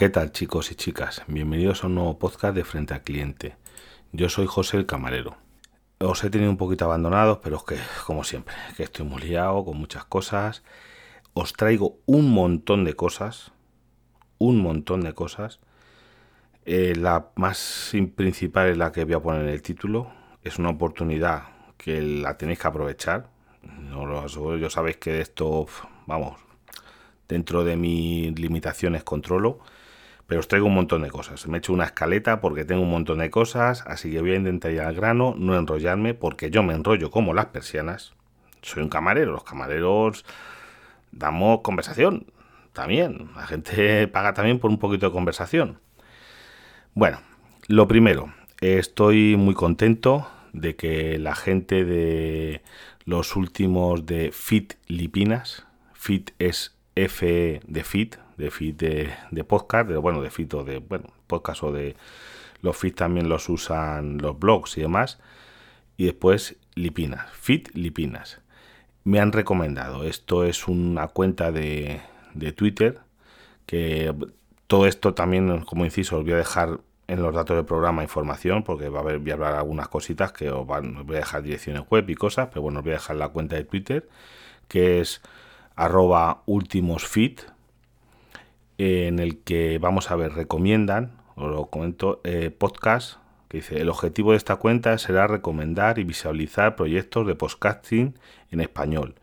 ¿Qué tal chicos y chicas? Bienvenidos a un nuevo podcast de Frente al Cliente. Yo soy José el Camarero. Os he tenido un poquito abandonados, pero es que, como siempre, que estoy muy liado con muchas cosas. Os traigo un montón de cosas, un montón de cosas. Eh, la más principal es la que voy a poner en el título. Es una oportunidad que la tenéis que aprovechar. No lo yo sabéis que de esto, vamos, dentro de mis limitaciones controlo pero os traigo un montón de cosas. Me he hecho una escaleta porque tengo un montón de cosas, así que voy a intentar ir al grano, no enrollarme, porque yo me enrollo como las persianas. Soy un camarero, los camareros damos conversación también. La gente paga también por un poquito de conversación. Bueno, lo primero, estoy muy contento de que la gente de los últimos de Fit Lipinas, Fit es F de Fit, de feed de, podcast, de, bueno, de feed o de bueno, podcast o de los feeds también los usan los blogs y demás. Y después Lipinas, feed Lipinas. Me han recomendado, esto es una cuenta de, de Twitter, que todo esto también, como inciso, os voy a dejar en los datos del programa información, porque va a haber, voy a hablar algunas cositas que os, van, voy a dejar direcciones web y cosas, pero bueno, os voy a dejar la cuenta de Twitter, que es arroba ultimosfit, en el que vamos a ver, recomiendan, os lo comento, eh, podcast que dice, el objetivo de esta cuenta será recomendar y visualizar proyectos de podcasting en español,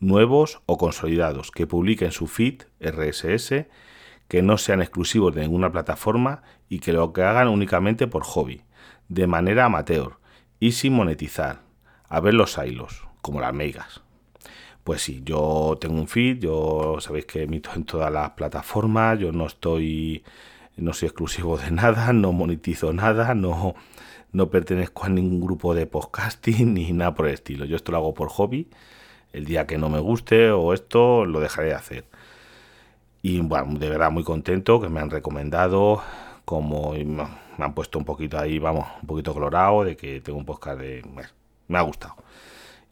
nuevos o consolidados, que publiquen su feed RSS, que no sean exclusivos de ninguna plataforma y que lo que hagan únicamente por hobby, de manera amateur y sin monetizar, a ver los hilos, como las megas. Pues sí, yo tengo un feed, yo sabéis que emito en todas las plataformas, yo no estoy, no soy exclusivo de nada, no monetizo nada, no, no pertenezco a ningún grupo de podcasting ni nada por el estilo. Yo esto lo hago por hobby. El día que no me guste o esto lo dejaré de hacer. Y bueno, de verdad muy contento que me han recomendado, como me han puesto un poquito ahí, vamos, un poquito colorado de que tengo un podcast de... me ha gustado.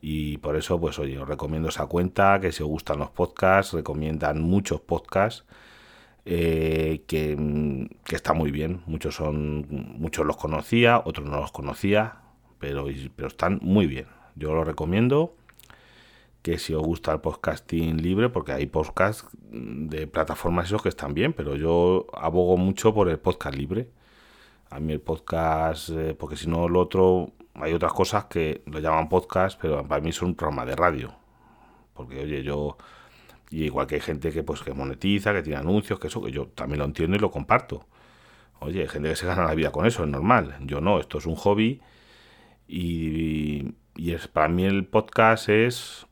Y por eso, pues oye, os recomiendo esa cuenta, que si os gustan los podcasts, recomiendan muchos podcasts. Eh, que, que, está muy bien. Muchos son, muchos los conocía, otros no los conocía, pero, pero están muy bien. Yo lo recomiendo. Que si os gusta el podcasting libre, porque hay podcasts de plataformas esos que están bien, pero yo abogo mucho por el podcast libre. A mí el podcast, eh, porque si no, el otro hay otras cosas que lo llaman podcast, pero para mí son un programa de radio. Porque, oye, yo. Y igual que hay gente que pues que monetiza, que tiene anuncios, que eso, que yo también lo entiendo y lo comparto. Oye, hay gente que se gana la vida con eso, es normal. Yo no, esto es un hobby. Y, y es, para mí el podcast es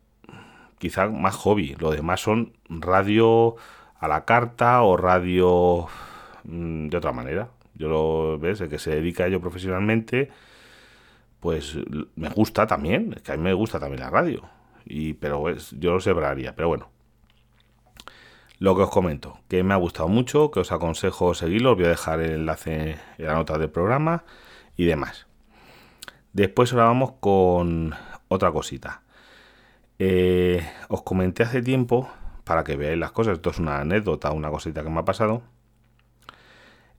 quizá más hobby. Lo demás son radio a la carta o radio mm, de otra manera. Yo lo ves, el que se dedica a ello profesionalmente pues me gusta también, es que a mí me gusta también la radio, y, pero pues, yo lo separaría, pero bueno. Lo que os comento, que me ha gustado mucho, que os aconsejo seguirlo, os voy a dejar el enlace en la nota del programa y demás. Después ahora vamos con otra cosita. Eh, os comenté hace tiempo, para que veáis las cosas, esto es una anécdota, una cosita que me ha pasado,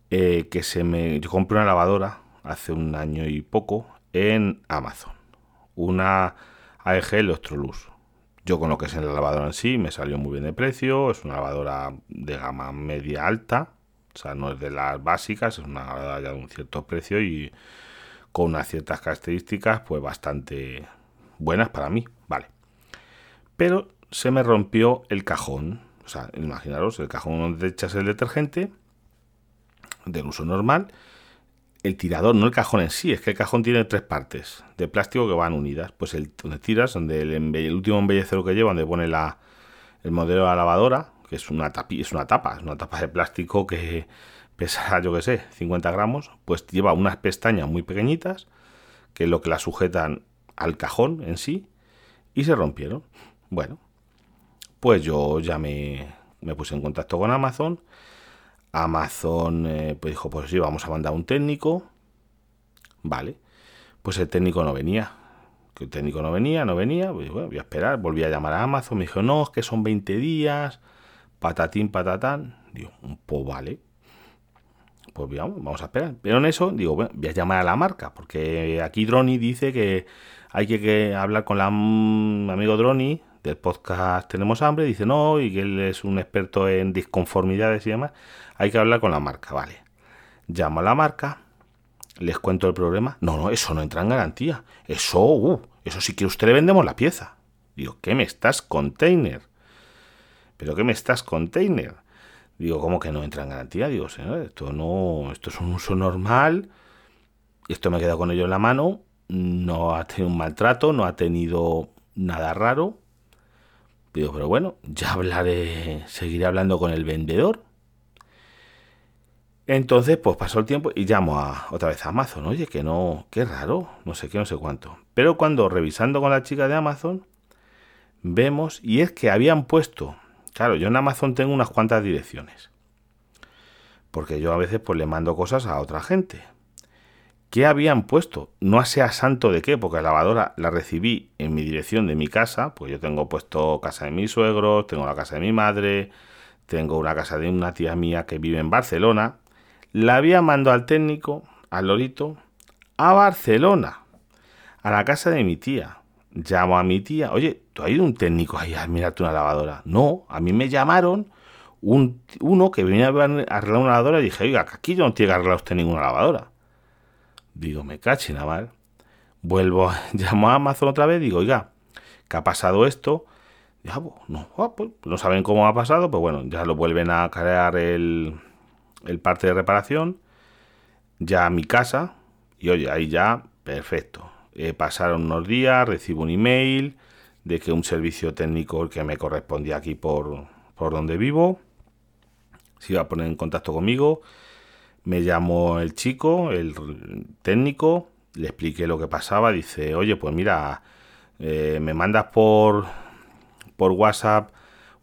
eh, que se me, yo compré una lavadora hace un año y poco en Amazon. Una AEG Electrolux. Yo con lo que es la lavadora en sí me salió muy bien de precio. Es una lavadora de gama media alta. O sea, no es de las básicas, es una lavadora ya de un cierto precio y con unas ciertas características pues bastante buenas para mí. Vale. Pero se me rompió el cajón. O sea, imaginaros, el cajón donde echas el detergente del uso normal el tirador, no el cajón en sí, es que el cajón tiene tres partes de plástico que van unidas. Pues el donde tiras, donde el, último embellecero que lleva, donde pone la, el modelo de la lavadora, que es una, tapi, es una tapa, es una tapa de plástico que pesa, yo que sé, 50 gramos, pues lleva unas pestañas muy pequeñitas, que es lo que la sujetan al cajón en sí, y se rompieron. Bueno, pues yo ya me, me puse en contacto con Amazon Amazon eh, pues dijo, pues sí, vamos a mandar un técnico. Vale. Pues el técnico no venía. El técnico no venía, no venía. Pues bueno, voy a esperar. Volví a llamar a Amazon. Me dijo, no, es que son 20 días. Patatín, patatán. Digo, pues vale. pues vamos a esperar. Pero en eso, digo, bueno, voy a llamar a la marca, porque aquí Droni dice que hay que, hablar con la mm, amigo Droni del podcast Tenemos Hambre, dice no, y que él es un experto en disconformidades y demás. Hay que hablar con la marca, vale. Llamo a la marca, les cuento el problema. No, no, eso no entra en garantía. Eso, uh, eso sí que usted le vendemos la pieza. Digo, ¿qué me estás container? ¿Pero qué me estás container? Digo, ¿cómo que no entra en garantía? Digo, señor, esto no, esto es un uso normal. Esto me ha quedado con ello en la mano. No ha tenido un maltrato, no ha tenido nada raro. Digo, pero bueno, ya hablaré, seguiré hablando con el vendedor. Entonces, pues pasó el tiempo y llamo a, otra vez a Amazon. Oye, que no, qué raro, no sé qué, no sé cuánto. Pero cuando revisando con la chica de Amazon, vemos, y es que habían puesto Claro, yo en Amazon tengo unas cuantas direcciones. Porque yo a veces pues le mando cosas a otra gente. ¿Qué habían puesto? No sea santo de qué, porque la lavadora la recibí en mi dirección de mi casa, pues yo tengo puesto casa de mis suegros, tengo la casa de mi madre, tengo una casa de una tía mía que vive en Barcelona. La había mandado al técnico, al lorito, a Barcelona, a la casa de mi tía llamo a mi tía, oye, ¿tú has ido un técnico ahí a mirarte una lavadora? No, a mí me llamaron un, uno que venía a arreglar una lavadora y dije, oiga, aquí yo no tiene que arreglar usted ninguna lavadora. Digo, me caché nada mal. Vuelvo, llamo a Amazon otra vez, digo, oiga, ¿qué ha pasado esto? Ya, pues, no, ah, pues, no saben cómo ha pasado, pues bueno, ya lo vuelven a crear el, el parte de reparación, ya a mi casa, y oye, ahí ya, perfecto eh, pasaron unos días, recibo un email de que un servicio técnico que me correspondía aquí por, por donde vivo se iba a poner en contacto conmigo. Me llamó el chico, el técnico, le expliqué lo que pasaba. Dice, oye, pues mira, eh, me mandas por, por WhatsApp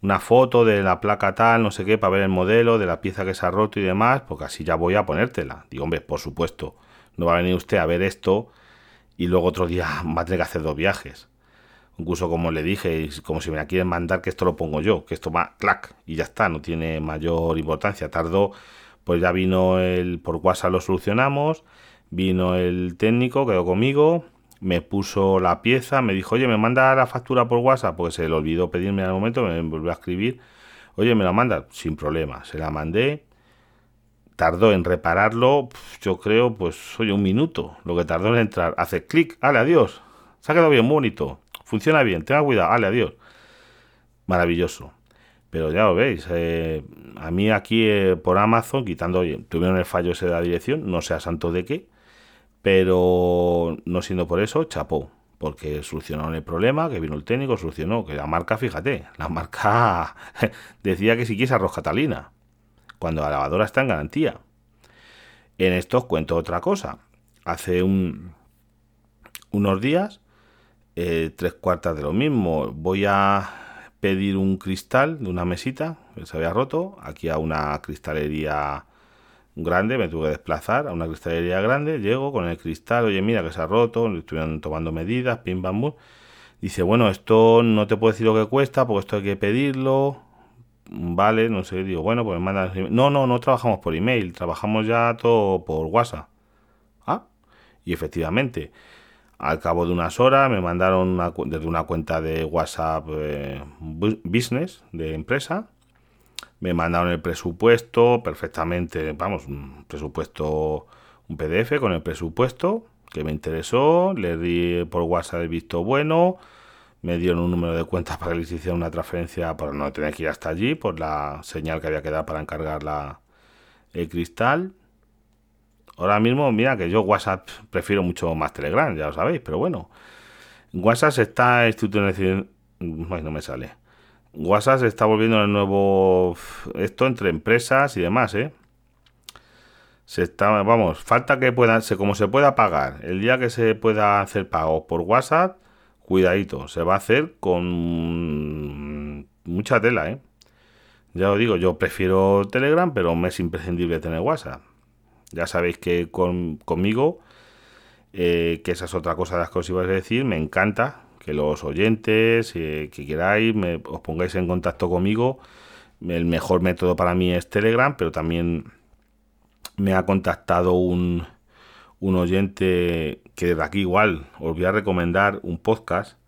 una foto de la placa tal, no sé qué, para ver el modelo, de la pieza que se ha roto y demás, porque así ya voy a ponértela. Digo, hombre, por supuesto, no va a venir usted a ver esto y luego otro día va a tener que hacer dos viajes. Incluso como le dije, como si me la quieren mandar, que esto lo pongo yo, que esto va clac y ya está, no tiene mayor importancia. Tardó, pues ya vino el, por WhatsApp lo solucionamos, vino el técnico, quedó conmigo, me puso la pieza, me dijo, oye, me manda la factura por WhatsApp, porque se le olvidó pedirme el momento, me volvió a escribir, oye, me la manda, sin problema, se la mandé, tardó en repararlo, yo creo, pues oye, un minuto. Lo que tardó en entrar. Hace clic, ale, adiós. Se ha quedado bien bonito. Funciona bien, tenga cuidado, ale, adiós. Maravilloso. Pero ya lo veis, eh, a mí aquí eh, por Amazon, quitando, oye, tuvieron el fallo ese de la dirección, no sea santo de qué, pero no siendo por eso, chapó, porque solucionaron el problema, que vino el técnico, solucionó, que la marca, fíjate, la marca decía que si quieres arroz catalina cuando la lavadora está en garantía. En esto os cuento otra cosa. Hace un, unos días, eh, tres cuartas de lo mismo, voy a pedir un cristal de una mesita que se había roto aquí a una cristalería grande, me tuve que desplazar a una cristalería grande, llego con el cristal, oye mira que se ha roto, estuvieron tomando medidas, pim bum. Dice, bueno, esto no te puedo decir lo que cuesta, porque esto hay que pedirlo, vale, no sé, digo, bueno, pues me mandan... No, no, no trabajamos por email, trabajamos ya todo por WhatsApp. Ah, y efectivamente, al cabo de unas horas me mandaron desde una cuenta de WhatsApp eh, Business de empresa, me mandaron el presupuesto perfectamente, vamos, un presupuesto, un PDF con el presupuesto que me interesó, le di por WhatsApp el visto bueno, me dieron un número de cuenta para que les hiciera una transferencia para no tener que ir hasta allí por la señal que había que dar para encargar la, el cristal. Ahora mismo, mira que yo WhatsApp prefiero mucho más Telegram, ya lo sabéis, pero bueno. WhatsApp está institucionalizando. no me sale. WhatsApp se está volviendo el nuevo. Esto entre empresas y demás, ¿eh? Se está, vamos, falta que puedan, como se pueda pagar, el día que se pueda hacer pago por WhatsApp, cuidadito, se va a hacer con mucha tela, ¿eh? Ya os digo, yo prefiero Telegram, pero me es imprescindible tener WhatsApp. Ya sabéis que conmigo, eh, que esa es otra cosa de las cosas que ibas a decir, me encanta que los oyentes eh, que queráis me, os pongáis en contacto conmigo. El mejor método para mí es Telegram, pero también me ha contactado un, un oyente que desde aquí igual os voy a recomendar un podcast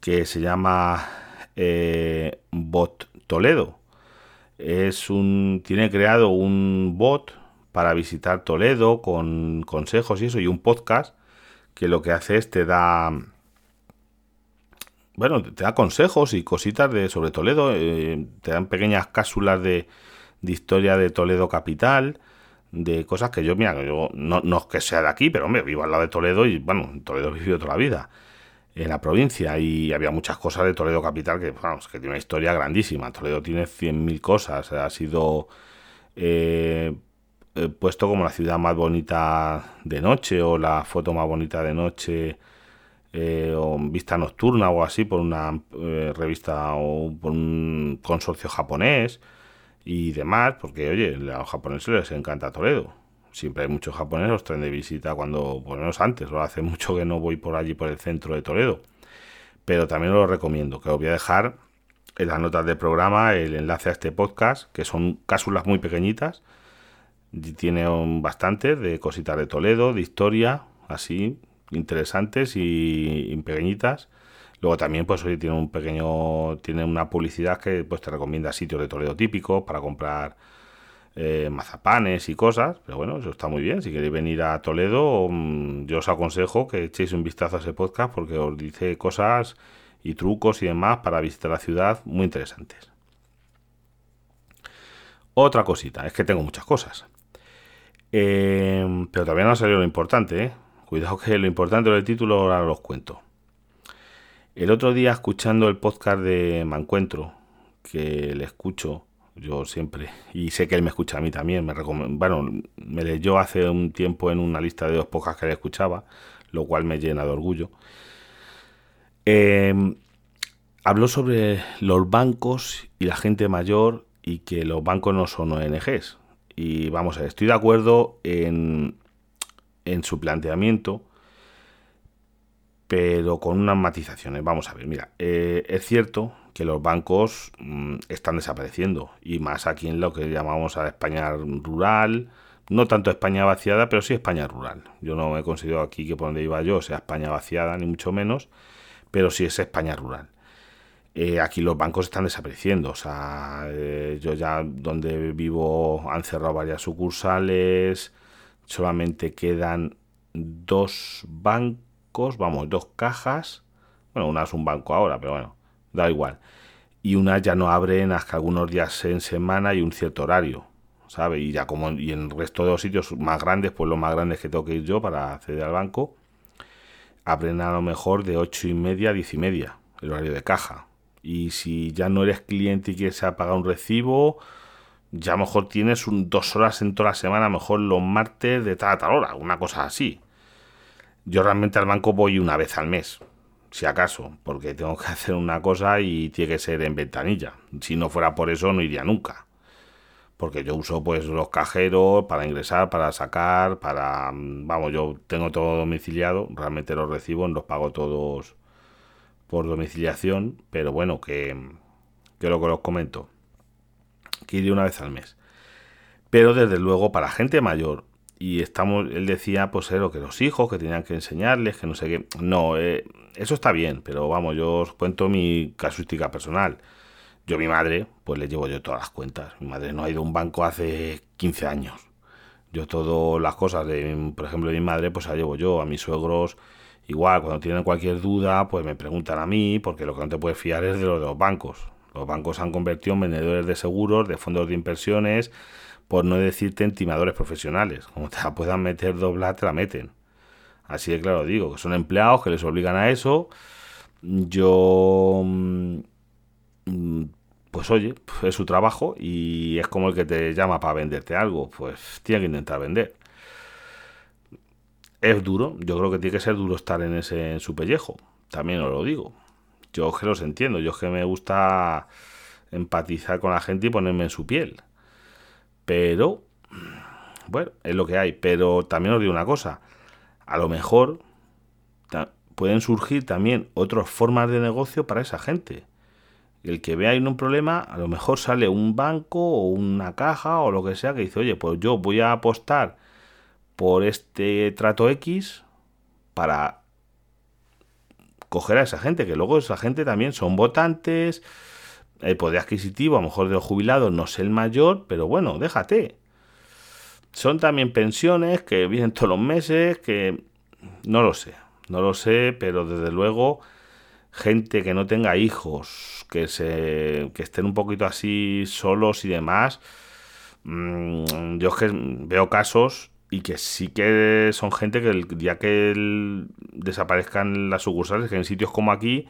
que se llama eh, Bot Toledo. Es un, tiene creado un bot para visitar Toledo con consejos y eso, y un podcast que lo que hace es te da bueno, te da consejos y cositas de sobre Toledo, eh, te dan pequeñas cápsulas de, de, historia de Toledo capital, de cosas que yo, mira, yo no, no es que sea de aquí, pero hombre, vivo al lado de Toledo y bueno, Toledo he vivido toda la vida en la provincia y había muchas cosas de Toledo capital que, vamos, que tiene una historia grandísima. Toledo tiene 100.000 cosas, ha sido eh, eh, puesto como la ciudad más bonita de noche o la foto más bonita de noche eh, o vista nocturna o así por una revista o por un consorcio japonés y demás, porque oye, a los japoneses les encanta Toledo siempre hay muchos japoneses, los traen de visita cuando, por lo menos antes, lo hace mucho que no voy por allí, por el centro de Toledo. Pero también lo recomiendo, que os voy a dejar en las notas del programa el enlace a este podcast, que son cápsulas muy pequeñitas, tiene bastantes de cositas de Toledo, de historia, así, interesantes y, pequeñitas. Luego también, pues hoy tiene un pequeño, tiene una publicidad que pues te recomienda sitios de Toledo típicos para comprar eh, mazapanes y cosas, pero bueno, eso está muy bien. Si queréis venir a Toledo, mm, yo os aconsejo que echéis un vistazo a ese podcast porque os dice cosas y trucos y demás para visitar la ciudad muy interesantes. Otra cosita, es que tengo muchas cosas. Eh, pero todavía no ha salido lo importante, ¿eh? Cuidado que lo importante del título ahora os cuento. El otro día escuchando el podcast de Mancuentro, que le escucho, yo siempre, y sé que él me escucha a mí también, me bueno, me leyó hace un tiempo en una lista de dos pocas que le escuchaba, lo cual me llena de orgullo. Em, habló sobre los bancos y la gente mayor y que los bancos no son ONGs. Y vamos a ver, estoy de acuerdo en, en su planteamiento, pero con unas matizaciones. Vamos a ver, mira, eh, es cierto que los bancos mm, están desapareciendo y más aquí en lo que llamamos a España rural, no tanto España vaciada, pero sí España rural. Yo no he considerado aquí que por donde iba yo sea España vaciada, ni mucho menos, pero sí es España rural. Eh, aquí los bancos están desapareciendo, o sea, eh, yo ya donde vivo han cerrado varias sucursales, solamente quedan dos bancos, vamos, dos cajas, bueno, una es un banco ahora, pero bueno, da igual. Y una ya no abren hasta algunos días en semana y un cierto horario, ¿sabe? Y ya como y en el resto de los sitios más grandes, pues los más grandes que tengo que ir yo para acceder al banco, abren a lo mejor de ocho y media a diez y media, el horario de caja. Y si ya no eres cliente y quieres pagar un recibo, ya lo mejor tienes un, dos horas en toda la semana, a lo mejor los martes de tal a tal hora, una cosa así. Yo realmente al banco voy una vez al mes, si acaso, porque tengo que hacer una cosa y tiene que ser en ventanilla. Si no fuera por eso, no iría nunca. Porque yo uso pues los cajeros para ingresar, para sacar, para... Vamos, yo tengo todo domiciliado, realmente los recibo, los pago todos por domiciliación, pero bueno, que, que lo que os comento, que iría una vez al mes. Pero desde luego para gente mayor y estamos, él decía, pues lo que los hijos, que tenían que enseñarles, que no sé qué. No, eh, eso está bien, pero vamos, yo os cuento mi casuística personal. Yo mi madre, pues le llevo yo todas las cuentas. Mi madre no ha ido a un banco hace 15 años. Yo todas las cosas de, por ejemplo, de mi madre, pues la llevo yo. A mis suegros, igual, cuando tienen cualquier duda, pues me preguntan a mí, porque lo que no te puedes fiar es de los, de los bancos. Los bancos se han convertido en vendedores de seguros, de fondos de inversiones, por no decirte entimadores profesionales. Como te la puedan meter doblar, te la meten. Así de claro digo, que son empleados que les obligan a eso. Yo, mm, pues oye, es su trabajo y es como el que te llama para venderte algo, pues tiene que intentar vender. Es duro, yo creo que tiene que ser duro estar en ese en su pellejo, también os lo digo. Yo que los entiendo, yo es que me gusta empatizar con la gente y ponerme en su piel. Pero, bueno, es lo que hay. Pero también os digo una cosa, a lo mejor pueden surgir también otras formas de negocio para esa gente. el que vea ahí un problema, a lo mejor sale un banco o una caja o lo que sea que dice, oye, pues yo voy a apostar por este trato X para coger a esa gente, que luego esa gente también son votantes, el poder adquisitivo, a lo mejor de los jubilados no es el mayor, pero bueno, déjate. Son también pensiones que vienen todos los meses, que no lo sé, no lo sé, pero desde luego gente que no tenga hijos, que se que estén un poquito así solos y demás, mm, yo es que veo casos y que sí que son gente que el día que desaparezcan las sucursales, que en sitios como aquí,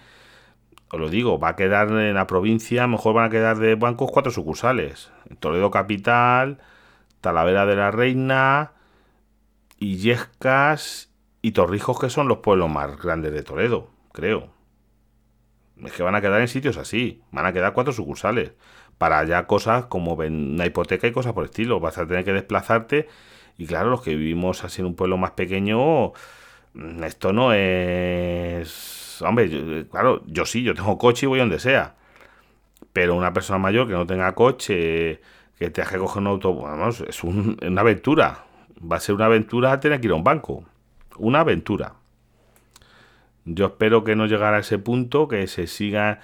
os lo digo, va a quedar en la provincia, mejor van a quedar de bancos cuatro sucursales. Toledo Capital, Talavera de la Reina, Illescas y Torrijos, que son los pueblos más grandes de Toledo, creo. Es que van a quedar en sitios así, van a quedar cuatro sucursales. Para ya cosas como una hipoteca y cosas por el estilo. Vas a tener que desplazarte y claro, los que vivimos así en un pueblo más pequeño, mm, esto no es... Hombre, claro, yo sí, yo tengo coche y voy donde sea. Pero una persona mayor que no tenga coche, que te que coger un auto, vamos, es una aventura. Va a ser una aventura tener que ir a un banco. Una aventura. Yo espero que no llegara a ese punto, que se siga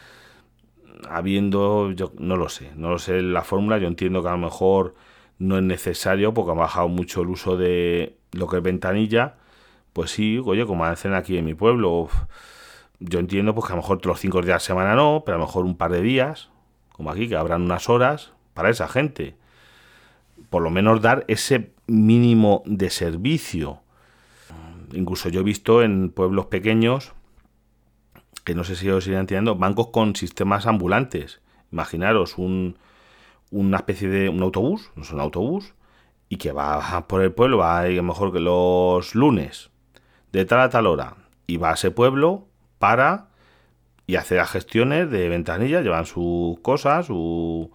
habiendo, yo no lo sé, no lo sé la fórmula, yo entiendo que a lo mejor no es necesario porque ha bajado mucho el uso de lo que es ventanilla. Pues sí, oye, como hacen aquí en mi pueblo, yo entiendo pues que a lo mejor los cinco días de la semana no, pero a lo mejor un par de días, como aquí, que habrán unas horas para esa gente. Por lo menos dar ese mínimo de servicio. Incluso yo he visto en pueblos pequeños, que no sé si os irán entendiendo, bancos con sistemas ambulantes. Imaginaros un, una especie de un autobús, no es un autobús, y que va por el pueblo, va a, ir mejor que los lunes, de tal a tal hora, y va a ese pueblo para y hace las gestiones de ventanilla, llevan sus cosas su,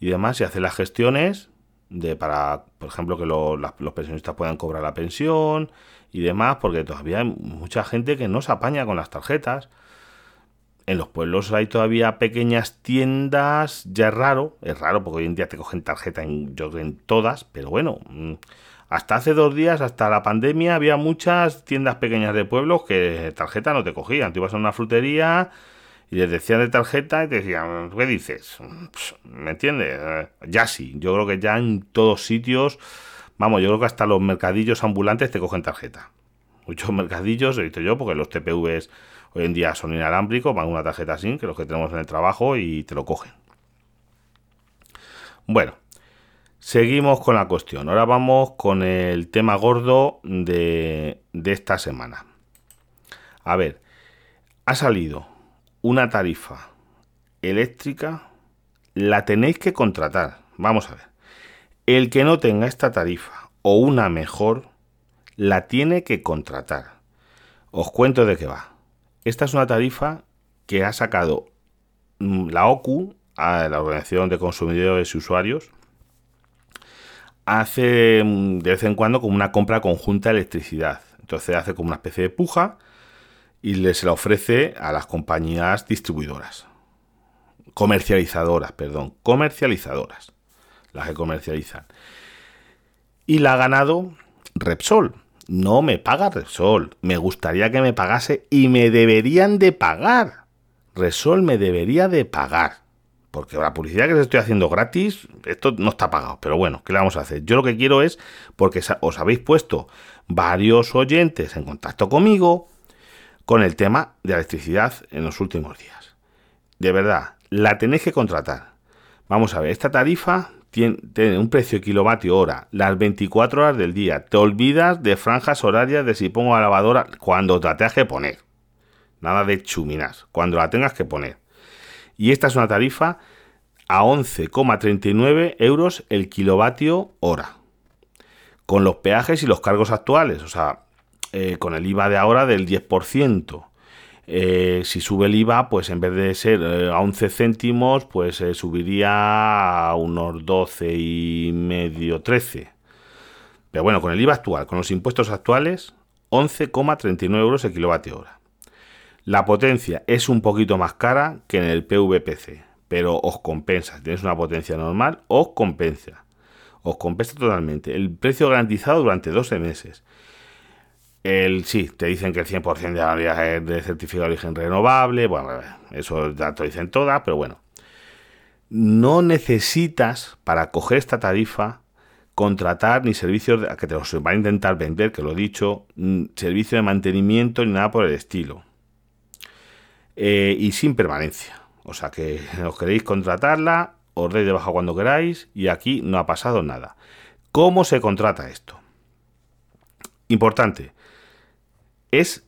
y demás, y hace las gestiones de para, por ejemplo, que los pensionistas puedan cobrar la pensión y demás, porque todavía hay mucha gente que no se apaña con las tarjetas en los pueblos hay todavía pequeñas tiendas, ya es raro, es raro porque hoy en día te cogen tarjeta en, todas, pero bueno, mm, hasta hace dos días, hasta la pandemia, había muchas tiendas pequeñas de pueblos que tarjeta no te cogían. Tú ibas a una frutería y les decían de tarjeta y te decían, ¿qué dices? ¿Me entiendes? Eh, ya sí, yo creo que ya en todos sitios, vamos, yo creo que hasta los mercadillos ambulantes te cogen tarjeta. Muchos mercadillos, he visto yo, porque los TPVs Hoy en día son inalámbricos, van una tarjeta SIM, que los que tenemos en el trabajo, y te lo cogen. Bueno, seguimos con la cuestión. Ahora vamos con el tema gordo de, de esta semana. A ver, ha salido una tarifa eléctrica, la tenéis que contratar. Vamos a ver. El que no tenga esta tarifa o una mejor, la tiene que contratar. Os cuento de qué va. Esta es una tarifa que ha sacado mm, la OCU, la Organización de Consumidores y Usuarios, hace mm, de vez en cuando como una compra conjunta de electricidad. Entonces hace como una especie de puja y se la ofrece a las compañías distribuidoras. Comercializadoras, perdón, comercializadoras. Las que comercializan. Y la ha ganado Repsol no me paga Resol. Me gustaría que me pagase y me deberían de pagar. Resol me debería de pagar. Porque la publicidad que les estoy haciendo gratis, esto no está pagado. Pero bueno, ¿qué le vamos a hacer? Yo lo que quiero es, porque os habéis puesto varios oyentes en contacto conmigo con el tema de electricidad en los últimos días. De verdad, la tenéis que contratar. Vamos a ver, esta tarifa tiene, un precio kilovatio hora las 24 horas del día. Te olvidas de franjas horarias de si pongo la lavadora cuando la tengas que poner. Nada de chuminas, cuando la tengas que poner. Y esta es una tarifa a 11,39 euros el kilovatio hora. Con los peajes y los cargos actuales, o sea, eh, con el IVA de ahora del 10%. Eh, si sube el IVA, pues en vez de ser eh, a 11 céntimos, pues eh, subiría a unos 12 y medio, 13. Pero bueno, con el IVA actual, con los impuestos actuales, 11,39 euros el kilovatio hora. La potencia es un poquito más cara que en el PVPC, pero os compensa. Si tenéis una potencia normal, os compensa. Os compensa totalmente. El precio garantizado durante 12 meses. El, sí, te dicen que el 100% de la es de certificado de origen renovable. Bueno, eso ya te dicen todas, pero bueno. No necesitas para coger esta tarifa contratar ni servicios que te los van a intentar vender, que lo he dicho, servicio de mantenimiento ni nada por el estilo. Eh, y sin permanencia. O sea que os queréis contratarla, os deis de baja cuando queráis y aquí no ha pasado nada. ¿Cómo se contrata esto? Importante. Es.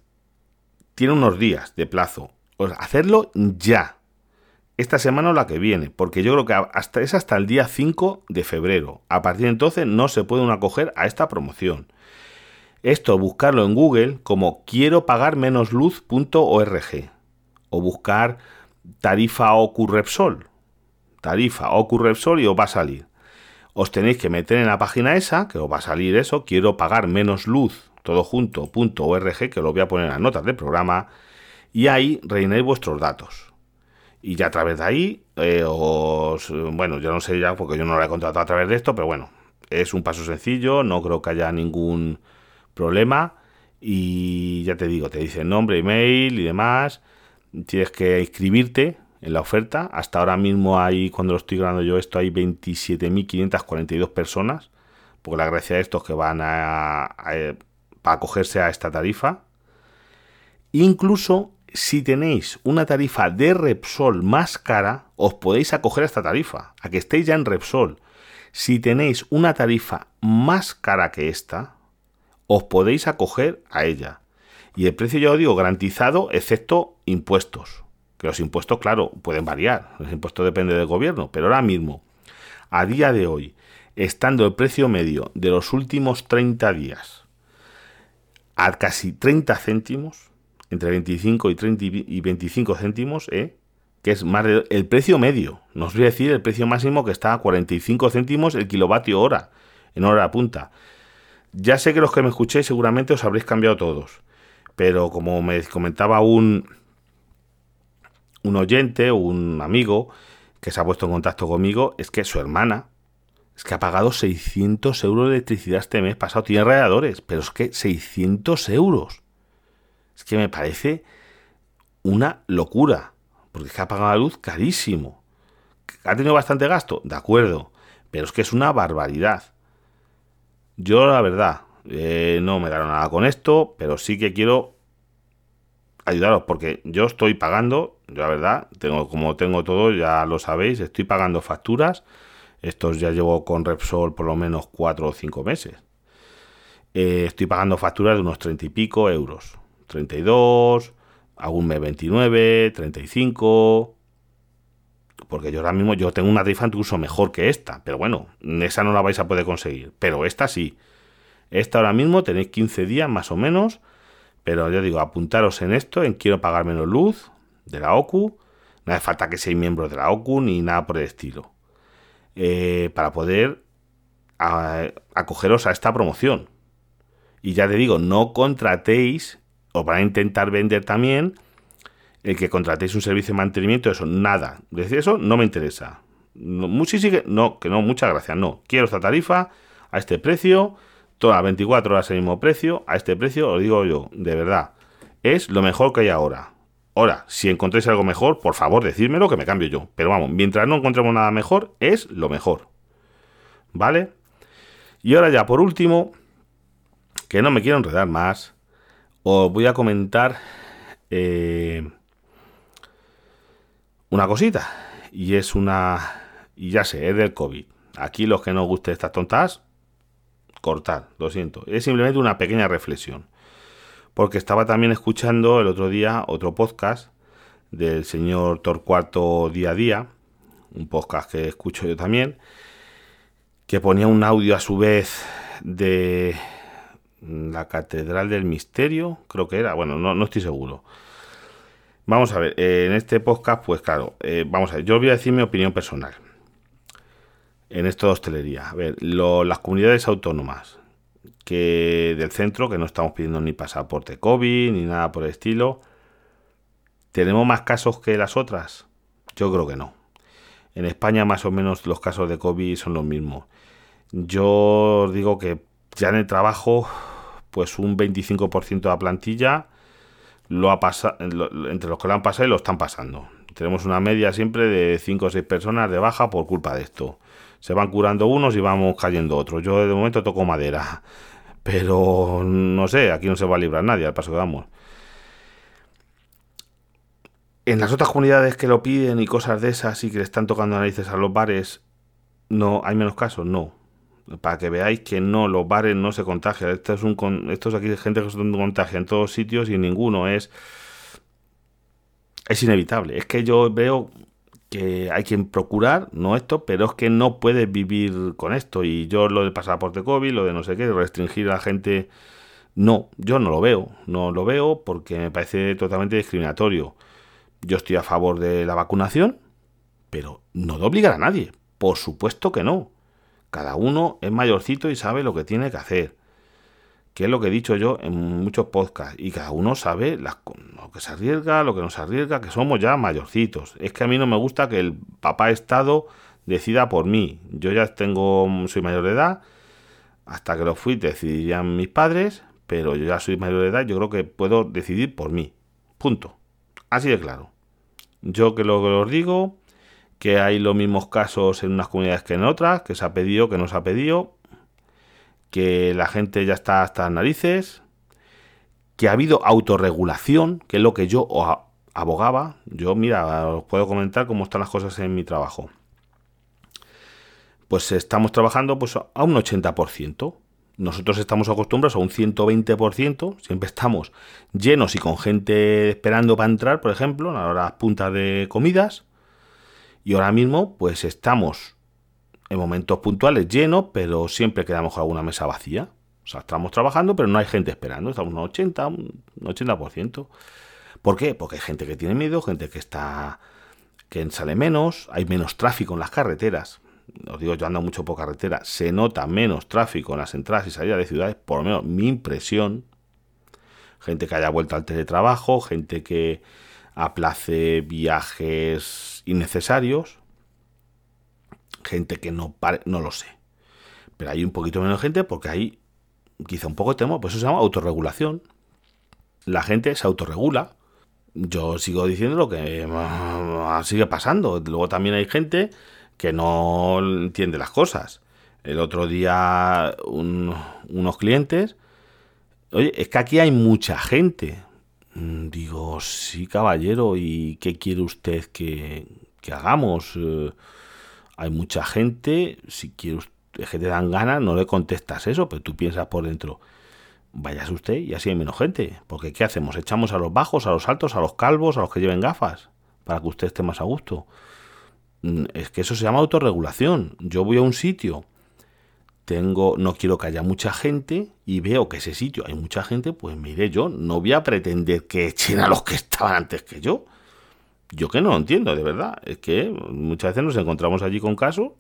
Tiene unos días de plazo. hacerlo ya. Esta semana o la que viene. Porque yo creo que hasta, es hasta el día 5 de febrero. A partir de entonces no se puede acoger a esta promoción. Esto buscarlo en Google como quiero pagar menos luz.org o buscar tarifa OCU Repsol. Tarifa OCU Repsol y os va a salir. Os tenéis que meter en la página esa, que os va a salir eso, quiero pagar menos luz, todo junto, que lo voy a poner en las notas del programa, y ahí rellenéis vuestros datos. Y ya a través de ahí, eh, os, bueno, yo no sé ya, porque yo no lo he contratado a través de esto, pero bueno, es un paso sencillo, no creo que haya ningún problema. Y ya te digo, te dice nombre, email y demás tienes que inscribirte en la oferta. Hasta ahora mismo hay, cuando lo estoy grabando yo esto, hay 27.542 personas, porque la gracia de estos que van a, a, acogerse a esta tarifa. Incluso si tenéis una tarifa de Repsol más cara, os podéis acoger a esta tarifa, a que estéis ya en Repsol. Si tenéis una tarifa más cara que esta, os podéis acoger a ella. Y el precio, ya os digo, garantizado, excepto impuestos. Que los impuestos, claro, pueden variar. Los impuestos dependen del gobierno. Pero ahora mismo, a día de hoy, estando el precio medio de los últimos 30 días a casi 30 céntimos, entre 25 y 30 y 25 céntimos, ¿eh? que es más el precio medio. No os voy a decir el precio máximo que está a 45 céntimos el kilovatio hora, en hora punta. Ya sé que los que me escuchéis seguramente os habréis cambiado todos pero como me comentaba un, un oyente, un amigo que se ha puesto en contacto conmigo, es que su hermana es que ha pagado 600 euros de electricidad este mes pasado. Tiene radiadores, pero es que 600 euros. Es que me parece una locura, porque es que ha pagado la luz carísimo. ¿Ha tenido bastante gasto? De acuerdo, pero es que es una barbaridad. Yo, la verdad, eh, no me dará nada con esto, pero sí que quiero ayudaros porque yo estoy pagando, yo la verdad, tengo como tengo todo, ya lo sabéis, estoy pagando facturas. Estos ya llevo con Repsol por lo menos 4 o 5 meses. Eh, estoy pagando facturas de unos 30 y pico euros. 32, algún mes 29, 35. Porque yo ahora mismo yo tengo una tarifa incluso mejor que esta. Pero bueno, esa no la vais a poder conseguir. Pero esta sí. Esta ahora mismo tenéis 15 días más o menos, pero yo digo, apuntaros en esto, en quiero pagar menos luz de la OCU. No hace falta que seáis miembros de la OCU ni nada por el estilo. Eh, para poder acogeros a esta promoción. Y ya te digo, no contratéis, o para intentar vender también, el que contratéis un servicio de mantenimiento, eso, nada. Decir eso no me interesa. No, no, que no, muchas gracias, no. Quiero esta tarifa a este precio todas las 24 horas el mismo precio, a este precio, os digo yo, de verdad, es lo mejor que hay ahora. Ahora, si encontréis algo mejor, por favor, decídmelo que me cambio yo. Pero vamos, mientras no encontremos nada mejor, es lo mejor. ¿Vale? Y ahora ya, por último, que no me quiero enredar más, os voy a comentar eh, una cosita. Y es una... Y ya sé, es del COVID. Aquí los que no os guste estas tontas, cortar, lo siento. Es simplemente una pequeña reflexión. Porque estaba también escuchando el otro día otro podcast del señor Torcuato Día a Día, un podcast que escucho yo también, que ponía un audio a su vez de la Catedral del Misterio, creo que era, bueno, no, no estoy seguro. Vamos a ver, en este podcast, pues claro, eh, vamos a ver, yo voy a decir mi opinión personal en esto de hostelería. A ver, las comunidades autónomas que del centro, que no estamos pidiendo ni pasaporte COVID ni nada por el estilo, ¿tenemos más casos que las otras? Yo creo que no. En España más o menos los casos de COVID son los mismos. Yo digo que ya en el trabajo, pues un 25% de la plantilla lo ha pasado, entre los que lo han pasado y lo están pasando. Tenemos una media siempre de 5 o 6 personas de baja por culpa de esto. Se van curando unos y vamos cayendo otros. Yo de momento toco madera. Pero no sé, aquí no se va a librar nadie al paso que vamos. En las otras comunidades que lo piden y cosas de esas y que le están tocando narices a los bares, no hay menos casos, no. Para que veáis que no, los bares no se contagian. Esto es, un, esto es aquí gente que se contagia en todos sitios y ninguno es. Es inevitable. Es que yo veo que hay que procurar, no esto, pero es que no puedes vivir con esto. Y yo lo de pasaporte COVID, lo de no sé qué, restringir a la gente, no, yo no lo veo. No lo veo porque me parece totalmente discriminatorio. Yo estoy a favor de la vacunación, pero no de obligar a nadie. Por supuesto que no. Cada uno es mayorcito y sabe lo que tiene que hacer que es lo que he dicho yo en muchos podcasts, y cada uno sabe lo que se arriesga, lo que no se arriesga, que somos ya mayorcitos. Es que a mí no me gusta que el papá Estado decida por mí. Yo ya tengo, soy mayor de edad, hasta que lo fui decidirían mis padres, pero yo ya soy mayor de edad, yo creo que puedo decidir por mí. Punto. Así de claro. Yo que lo que os digo, que hay los mismos casos en unas comunidades que en otras, que se ha pedido, que no se ha pedido, que la gente ya está hasta las narices, que ha habido autorregulación, que es lo que yo abogaba. Yo, mira, os puedo comentar cómo están las cosas en mi trabajo. Pues estamos trabajando pues, a un 80%. Nosotros estamos acostumbrados a un 120%, siempre estamos llenos y con gente esperando para entrar, por ejemplo, a las puntas de comidas. Y ahora mismo, pues estamos en momentos puntuales lleno, pero siempre queda mejor alguna mesa vacía. O sea, estamos trabajando, pero no hay gente esperando. Estamos un 80, un 80%. ¿Por qué? Porque hay gente que tiene miedo, gente que está que sale menos, hay menos tráfico en las carreteras. Os digo, yo ando mucho por carretera, se nota menos tráfico en las entradas y salidas de ciudades, por lo menos mi impresión. Gente que haya vuelto al teletrabajo, gente que aplace viajes innecesarios gente que no pare, no lo sé. Pero hay un poquito menos gente porque hay quizá un poco de temor, pues eso se llama autorregulación. La gente se autorregula. Yo sigo diciendo lo que ah, sigue pasando. Luego también hay gente que no entiende las cosas. El otro día unos clientes, oye, es que aquí hay mucha gente. Mm, digo, sí, caballero, ¿y qué quiere usted que, que hagamos? Hay mucha gente, si quieres, que te dan ganas, no le contestas eso, pero tú piensas por dentro, vayas usted y así hay menos gente. Porque ¿qué hacemos? ¿Echamos a los bajos, a los altos, a los calvos, a los que lleven gafas? Para que usted esté más a gusto. Mm, es que eso se llama autorregulación. Yo voy a un sitio, tengo, no quiero que haya mucha gente y veo que ese sitio hay mucha gente, pues me iré yo. No voy a pretender que echen a los que estaban antes que yo. Yo que no entiendo, de verdad. Es que muchas veces nos encontramos allí con casos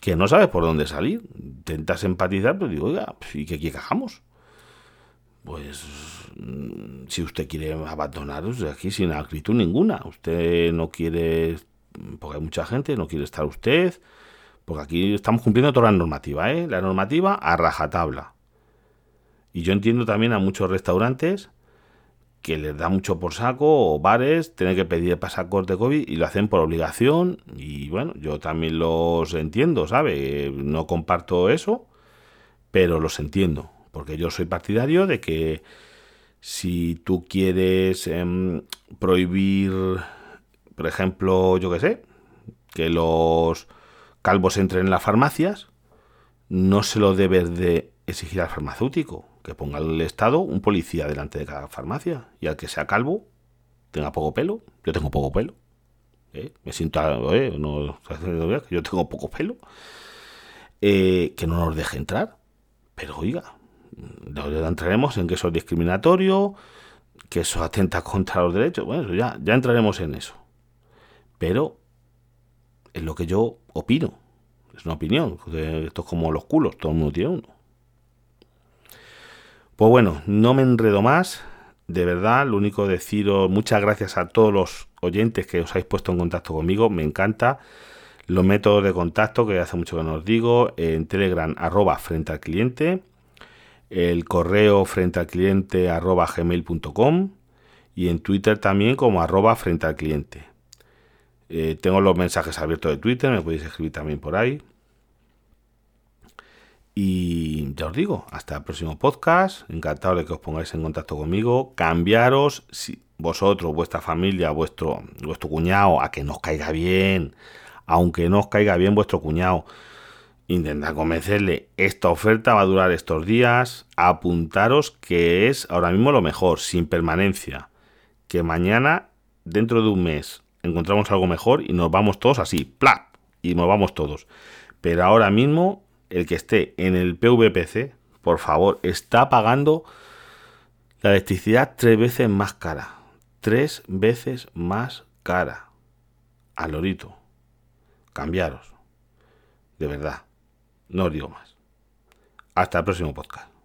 que no sabes por dónde salir. Intentas empatizar, pero digo, oiga, ¿y qué, qué cajamos? Pues mm, si usted quiere abandonar, aquí sin acritud ninguna. Usted no quiere, porque hay mucha gente, no quiere estar usted, porque aquí estamos cumpliendo toda la normativa, ¿eh? La normativa a rajatabla. Y yo entiendo también a muchos restaurantes que les da mucho por saco, o bares, tienen que pedir pasaporte COVID y lo hacen por obligación. Y bueno, yo también los entiendo, ¿sabe? No comparto eso, pero los entiendo, porque yo soy partidario de que si tú quieres em, prohibir, por ejemplo, yo qué sé, que los calvos entren en las farmacias, no se lo debes de exigir al farmacéutico que ponga el Estado un policía delante de cada farmacia y al que sea calvo, tenga poco pelo, yo tengo poco pelo, ¿eh? me siento, eh, no, yo tengo poco pelo, eh, que no nos deje entrar. Pero oiga, entraremos en que eso es discriminatorio, que eso atenta contra los derechos, bueno, ya, ya entraremos en eso. Pero es lo que yo opino, es una opinión, esto es como los culos, todo el mundo tiene uno. Pues bueno, no me enredo más. de verdad, lo único deciros, muchas gracias a todos los oyentes que os habéis puesto en contacto conmigo, me encanta. Los métodos de contacto, que hace mucho que no os digo, en Telegram, arroba frente al cliente, el correo frente al cliente, arroba gmail.com y en Twitter también como arroba frente al cliente. Eh, tengo los mensajes abiertos de Twitter, me podéis escribir también por ahí. Y ya os digo, hasta el próximo podcast. Encantado de que os pongáis en contacto conmigo. Cambiaros, si vosotros, vuestra familia, vuestro, vuestro cuñado, a que nos caiga bien. Aunque no os caiga bien vuestro cuñado. Intentad convencerle, esta oferta va a durar estos días. Apuntaros que es ahora mismo lo mejor, sin permanencia. Que mañana, dentro de un mes, encontramos algo mejor y nos vamos todos así, ¡plap! Y nos vamos todos. Pero ahora mismo el que esté en el PVPC, por favor, está pagando la electricidad tres veces más cara. Tres veces más cara. Al lorito. Cambiaros. De verdad. No os digo más. Hasta el próximo podcast.